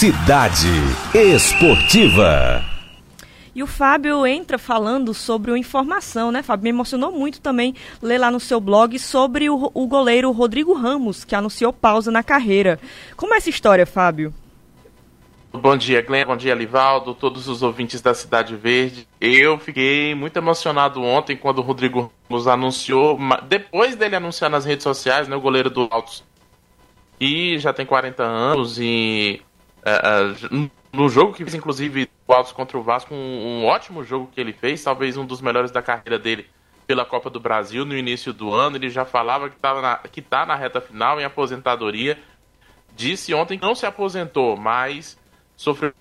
Cidade Esportiva. E o Fábio entra falando sobre o informação, né, Fábio? Me emocionou muito também ler lá no seu blog sobre o, o goleiro Rodrigo Ramos, que anunciou pausa na carreira. Como é essa história, Fábio? Bom dia, Glenn. Bom dia, Livaldo. Todos os ouvintes da Cidade Verde. Eu fiquei muito emocionado ontem quando o Rodrigo Ramos anunciou, depois dele anunciar nas redes sociais, né, o goleiro do Altos, e já tem 40 anos e uh, uh, no jogo que fez, inclusive, o Altos contra o Vasco, um, um, ótimo jogo que ele fez, talvez um dos melhores da carreira dele pela Copa do Brasil no início do ano. Ele já falava que, tava na, que tá na reta final em aposentadoria. Disse ontem que não se aposentou, mas sofreu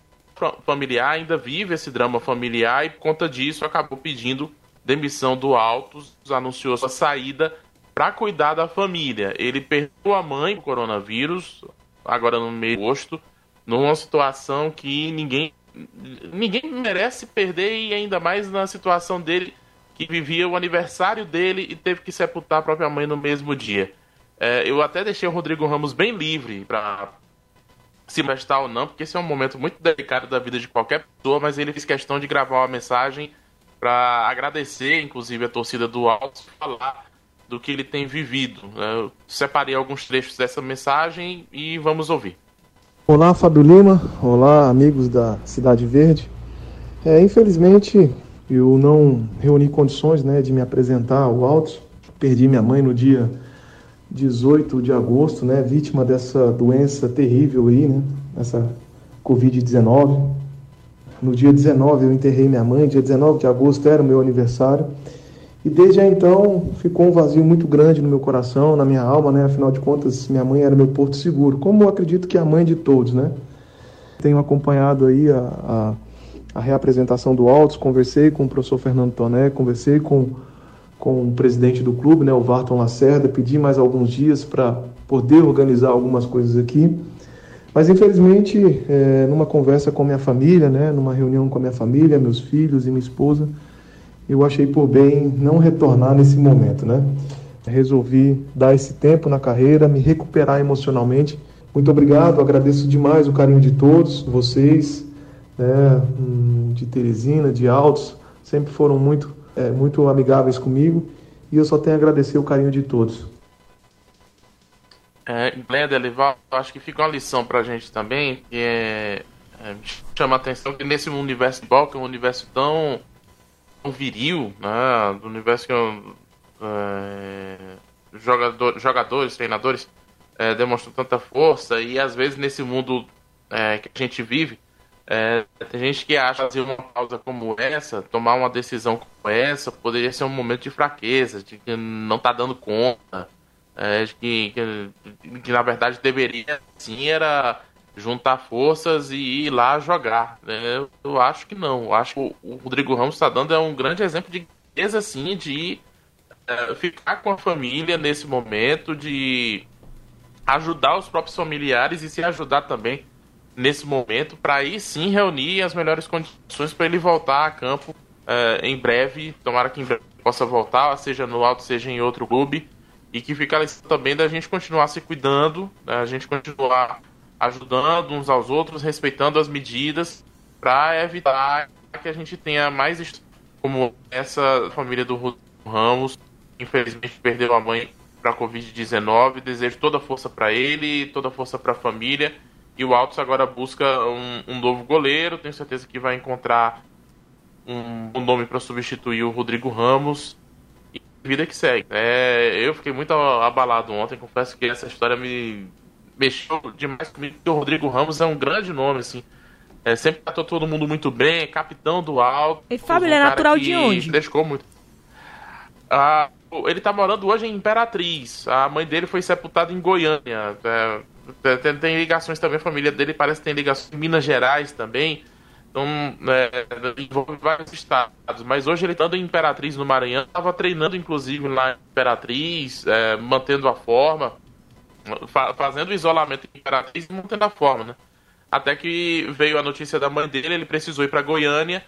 familiar, ainda vive esse drama familiar e por conta disso acabou pedindo demissão do Altos, anunciou sua saída para cuidar da família. Ele perdeu a mãe com coronavírus, agora no meio de agosto, numa situação que ninguém ninguém merece perder e ainda mais na situação dele que vivia o aniversário dele e teve que sepultar a própria mãe no mesmo dia. É, eu até deixei o Rodrigo Ramos bem livre para se manifestar ou não, porque esse é um momento muito delicado da vida de qualquer pessoa, mas ele fez questão de gravar uma mensagem para agradecer, inclusive, a torcida do Altos, falar do que ele tem vivido. Eu separei alguns trechos dessa mensagem e vamos ouvir. Olá, Fábio Lima. Olá, amigos da Cidade Verde. É, infelizmente, eu não reuni condições né, de me apresentar ao Altos. Perdi minha mãe no dia 18 de agosto, né, vítima dessa doença terrível aí, né, essa Covid-19. No dia 19 eu enterrei minha mãe, dia 19 de agosto era o meu aniversário. E desde então ficou um vazio muito grande no meu coração, na minha alma, né? Afinal de contas, minha mãe era meu porto seguro, como eu acredito que é a mãe de todos, né? Tenho acompanhado aí a, a, a reapresentação do Altos, conversei com o professor Fernando Toné, conversei com com o presidente do clube, né, o Varton Lacerda, pedi mais alguns dias para poder organizar algumas coisas aqui. Mas infelizmente, é, numa conversa com minha família, né, numa reunião com a minha família, meus filhos e minha esposa, eu achei por bem não retornar nesse momento, né? Resolvi dar esse tempo na carreira, me recuperar emocionalmente. Muito obrigado, agradeço demais o carinho de todos, vocês, né, hum, de Teresina, de Altos, sempre foram muito é, muito amigáveis comigo e eu só tenho a agradecer o carinho de todos. É, Glenda, acho que fica uma lição pra gente também, que é, é, chama a atenção que nesse universo de que é um universo tão viril, né, do universo que é, jogador, jogadores, treinadores é, demonstram tanta força e às vezes nesse mundo é, que a gente vive, é, tem gente que acha que uma pausa como essa, tomar uma decisão como essa, poderia ser um momento de fraqueza, de que não tá dando conta, é, de que, que, que, na verdade deveria sim era juntar forças e ir lá jogar. É, eu, eu, acho que não. Eu acho que o, Rodrigo Ramos está dando é um grande exemplo de assim de é, ficar com a família nesse momento, de ajudar os próprios familiares e se ajudar também nesse momento para aí sim reunir as melhores condições para ele voltar a campo uh, em breve. Tomara que em breve possa voltar, seja no alto, seja em outro clube. E que fica também da gente continuar se cuidando, a gente continuar ajudando uns aos outros, respeitando as medidas, para evitar que a gente tenha mais como essa família do Ramos, infelizmente perdeu a mãe para a Covid-19. Desejo toda força para ele, toda força para a família e o Altos agora busca um, um novo goleiro. Tenho certeza que vai encontrar um, um nome para substituir o Rodrigo Ramos. E vida que segue. É, eu fiquei muito abalado ontem. Confesso que essa história me mexeu demais comigo. Porque o Rodrigo Ramos é um grande nome, assim. É, sempre tratou todo mundo muito bem, é capitão do Alto. E Fábio, ele é natural de onde? Deixou muito. Ah, ele tá morando hoje em Imperatriz. A mãe dele foi sepultada em Goiânia. É, tem, tem, ligações também, a família dele parece que tem ligações em Minas Gerais também. Então, é, envolve vários estados. Mas hoje ele estando em Imperatriz no Maranhão, estava treinando inclusive lá em Imperatriz, é, mantendo a forma, fazendo o isolamento em Imperatriz e mantendo a forma, né? Até que veio a notícia da mãe dele, ele precisou ir para Goiânia,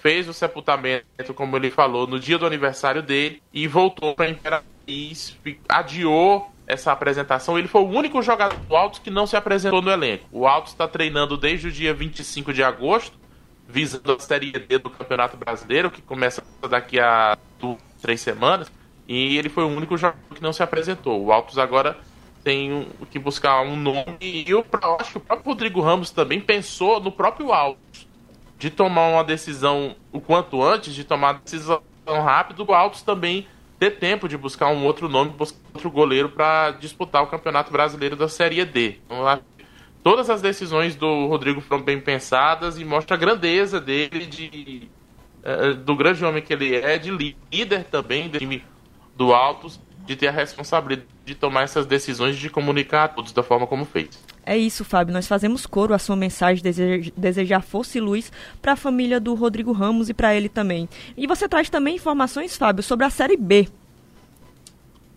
fez o sepultamento, como ele falou, no dia do aniversário dele e voltou para Imperatriz, adiou essa apresentação. Ele foi o único jogador do Altos que não se apresentou no elenco. O Altos está treinando desde o dia 25 de agosto, visando a Série D do Campeonato Brasileiro, que começa daqui a duas, três semanas. E ele foi o único jogador que não se apresentou. O Altos agora tem que buscar um nome. E eu acho que o próprio Rodrigo Ramos também pensou no próprio Altos de tomar uma decisão o quanto antes, de tomar decisão rápido. O Altos também ter tempo de buscar um outro nome, buscar outro goleiro para disputar o Campeonato Brasileiro da Série D. Então, todas as decisões do Rodrigo foram bem pensadas e mostra a grandeza dele, de, uh, do grande homem que ele é, de líder também do time do Altos, de ter a responsabilidade de tomar essas decisões e de comunicar a todos da forma como fez. É isso, Fábio. Nós fazemos coro à sua mensagem, desejar, desejar força e luz para a família do Rodrigo Ramos e para ele também. E você traz também informações, Fábio, sobre a Série B.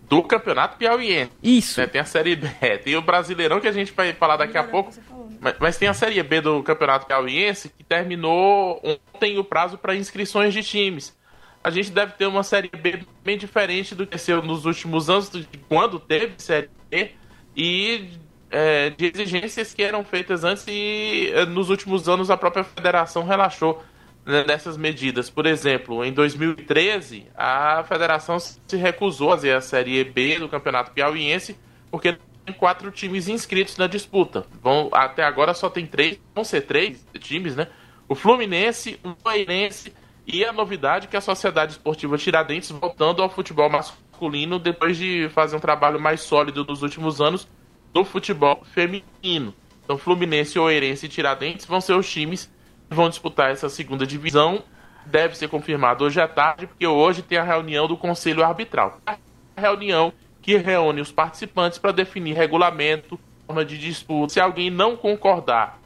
Do Campeonato Piauiense. Isso. É, tem a Série B, tem o Brasileirão que a gente vai falar daqui a pouco. Né? mas, mas, tem a Série B do Campeonato Piauiense que terminou ontem o prazo para inscrições de times. A gente deve ter uma Série B bem diferente do que aconteceu nos últimos anos, de quando teve Série B. E é, de exigências que eram feitas antes e é, nos últimos anos a própria federação relaxou né, nessas medidas. Por exemplo, em 2013, a federação se recusou a fazer a Série B do Campeonato Piauiense porque tem quatro times inscritos na disputa. Vão, até agora só tem três, vão ser três times, né? O Fluminense, o Goianense e a novidade que a Sociedade Esportiva Tiradentes voltando ao futebol masculino depois de fazer um trabalho mais sólido nos últimos anos do futebol feminino. Então, Fluminense, Oeirense e Tiradentes vão ser os times que vão disputar essa segunda divisão. Deve ser confirmado hoje à tarde, porque hoje tem a reunião do Conselho Arbitral. A reunião que reúne os participantes para definir regulamento, forma de disputa. Se alguém não concordar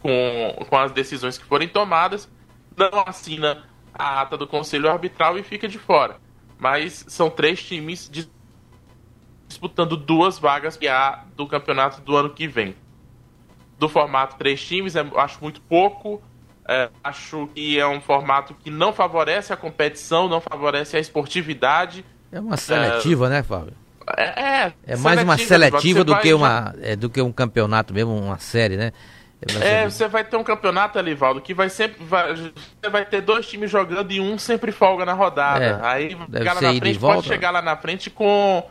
com, com as decisões que forem tomadas, não assina a ata do Conselho Arbitral e fica de fora. Mas são três times disputando duas vagas que há do campeonato do ano que vem. Do formato três times, eu acho muito pouco. É, acho que é um formato que não favorece a competição, não favorece a esportividade. É uma seletiva, é, né, Fábio? É, é, é mais uma seletiva do que, uma, é, do que um campeonato mesmo, uma série, né? É, você vai ter um campeonato, Alivaldo, que vai sempre. Vai, você vai ter dois times jogando e um sempre folga na rodada. É, Aí, cara na frente pode chegar lá na frente com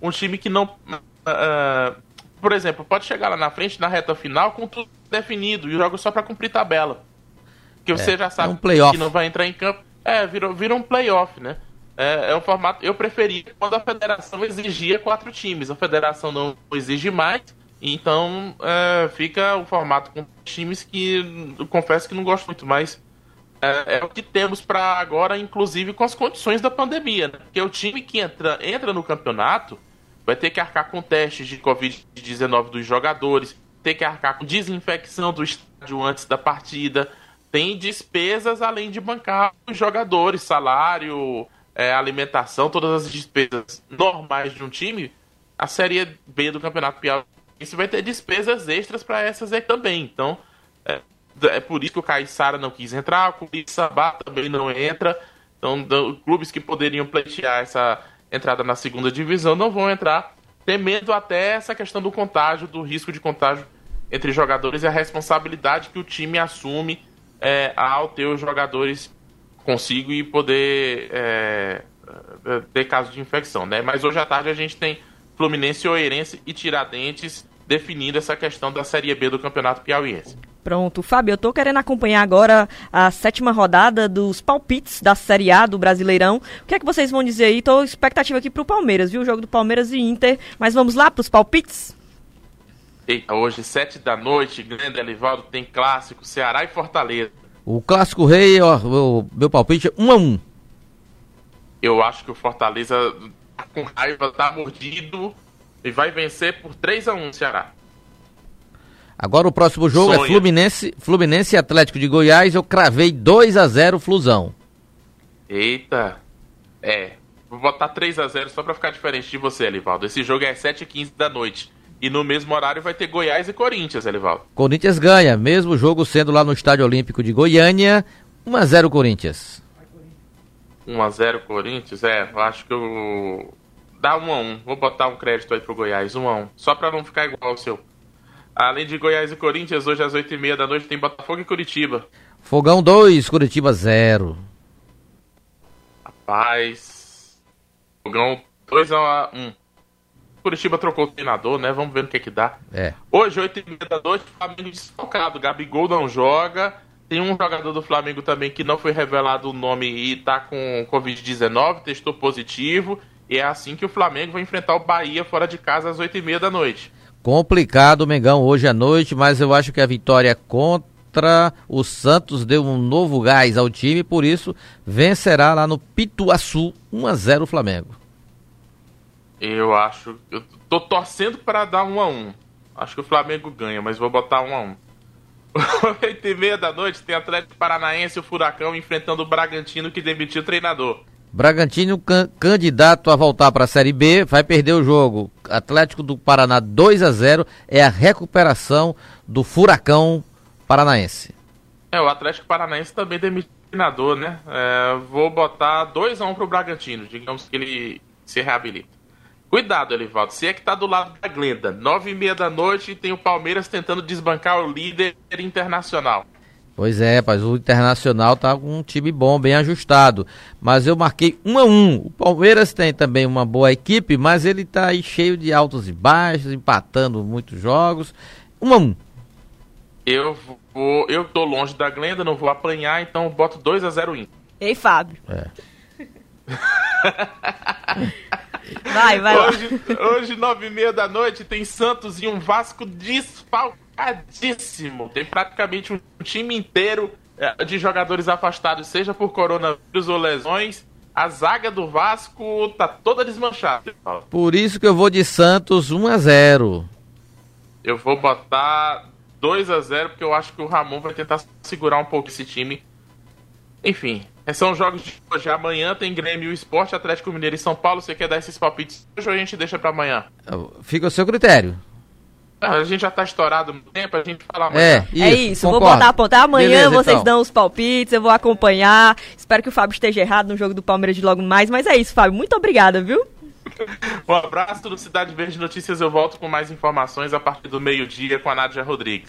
um time que não. Uh, por exemplo, pode chegar lá na frente, na reta final, com tudo definido e joga só para cumprir tabela. Que você é, já sabe é um que não vai entrar em campo. É, vira, vira um playoff, né? É, é um formato. Eu preferia quando a federação exigia quatro times. A federação não exige mais. Então é, fica o formato com times que eu confesso que não gosto muito, mas é, é o que temos para agora, inclusive com as condições da pandemia. Né? Porque o time que entra, entra no campeonato vai ter que arcar com testes de Covid-19 dos jogadores, ter que arcar com desinfecção do estádio antes da partida. Tem despesas além de bancar os jogadores, salário, é, alimentação, todas as despesas normais de um time. A Série B do Campeonato Piauiense vai ter despesas extras para essas aí também. Então, é, é, por isso que o Caixara não quis entrar, o Clube também não entra. Então, clubes que poderiam pleitear essa entrada na segunda divisão não vão entrar, temendo até essa questão do contágio, do risco de contágio entre jogadores e a responsabilidade que o time assume é, ao ter os jogadores consigo e poder é, é ter casos de infecção. Né? Mas hoje à tarde a gente tem Fluminense, Oeirense e Tiradentes definindo essa questão da Série B do Campeonato Piauiense. Pronto, Fábio, eu tô querendo acompanhar agora a sétima rodada dos palpites da Série A do Brasileirão. O que é que vocês vão dizer aí? Tô expectativa aqui pro Palmeiras, viu? O jogo do Palmeiras e Inter. Mas vamos lá pros palpites? Eita, hoje, sete da noite, grande Elivaldo, tem clássico, Ceará e Fortaleza. O clássico rei, ó, o meu palpite é 1 um a 1 um. Eu acho que o Fortaleza tá com raiva, tá mordido e vai vencer por 3 a 1 Ceará. Agora o próximo jogo é Sonha. é Fluminense, Fluminense e Atlético de Goiás. Eu cravei 2 a 0 Flusão. Eita. É. Vou botar 3 a 0 só pra ficar diferente de você, Elivaldo. Esse jogo é 7h15 da noite. E no mesmo horário vai ter Goiás e Corinthians, Elivaldo. Corinthians ganha, mesmo jogo sendo lá no Estádio Olímpico de Goiânia. 1 a 0 Corinthians. 1 a 0 Corinthians? É, eu acho que eu Dá um a um. Vou botar um crédito aí pro Goiás, um a um. Só pra não ficar igual ao seu. Além de Goiás e Corinthians, hoje às 8h30 da noite tem Botafogo e Curitiba. Fogão 2, Curitiba 0. Rapaz. Fogão 2 a 1. Curitiba trocou o treinador, né? Vamos ver no que que dá. É. Hoje, 8h30 da noite, Flamengo desfalcado. Gabigol não joga. Tem um jogador do Flamengo também que não foi revelado o nome e tá com Covid-19, testou positivo. E é assim que o Flamengo vai enfrentar o Bahia fora de casa às 8h30 da noite. Complicado Mengão hoje à noite, mas eu acho que a vitória contra o Santos deu um novo gás ao time, por isso vencerá lá no Pituaçu 1 a 0 o Flamengo. Eu acho. Eu tô torcendo para dar 1 a 1 Acho que o Flamengo ganha, mas vou botar 1 a 1 8 e meia da noite tem Atlético Paranaense e o Furacão enfrentando o Bragantino que demitiu o treinador. Bragantino can candidato a voltar para a Série B, vai perder o jogo. Atlético do Paraná 2 a 0 é a recuperação do Furacão Paranaense. É, o Atlético Paranaense também demitiu o treinador, né? É, vou botar 2 a 1 pro Bragantino, digamos que ele se reabilita. Cuidado, Elivaldo, você é que tá do lado da Glenda. Nove e meia da noite tem o Palmeiras tentando desbancar o líder internacional. Pois é, rapaz, o Internacional tá com um time bom, bem ajustado. Mas eu marquei 1 a 1 O Palmeiras tem também uma boa equipe, mas ele tá aí cheio de altos e baixos, empatando muitos jogos. 1 a 1 Eu vou. Eu tô longe da Glenda, não vou apanhar, então boto 2 a 0 Inter. Ei, Fábio. É. vai, vai hoje, lá. Hoje, nove e meia da noite, tem Santos e um Vasco desfalcadíssimo. Tem praticamente um time inteiro é, de jogadores afastados, seja por coronavírus ou lesões. A zaga do Vasco tá toda desmanchada. Por isso que eu vou de Santos 1 a 0. Eu vou botar 2 a 0 porque eu acho que o Ramon vai tentar segurar um pouco esse time. Enfim, são jogos de hoje. Amanhã tem Grêmio, Esporte, Atlético Mineiro e São Paulo. Você quer dar esses palpites hoje ou a gente deixa para amanhã? Fica ao seu critério. Ah, a gente já tá estourado no tempo, a gente fala amanhã. É isso, é isso. vou botar apontar amanhã, Beleza, vocês então. dão os palpites, eu vou acompanhar. Espero que o Fábio esteja errado no jogo do Palmeiras de logo mais, mas é isso, Fábio. Muito obrigada, viu? um abraço do Cidade Verde Notícias. Eu volto com mais informações a partir do meio-dia com a Nádia Rodrigues.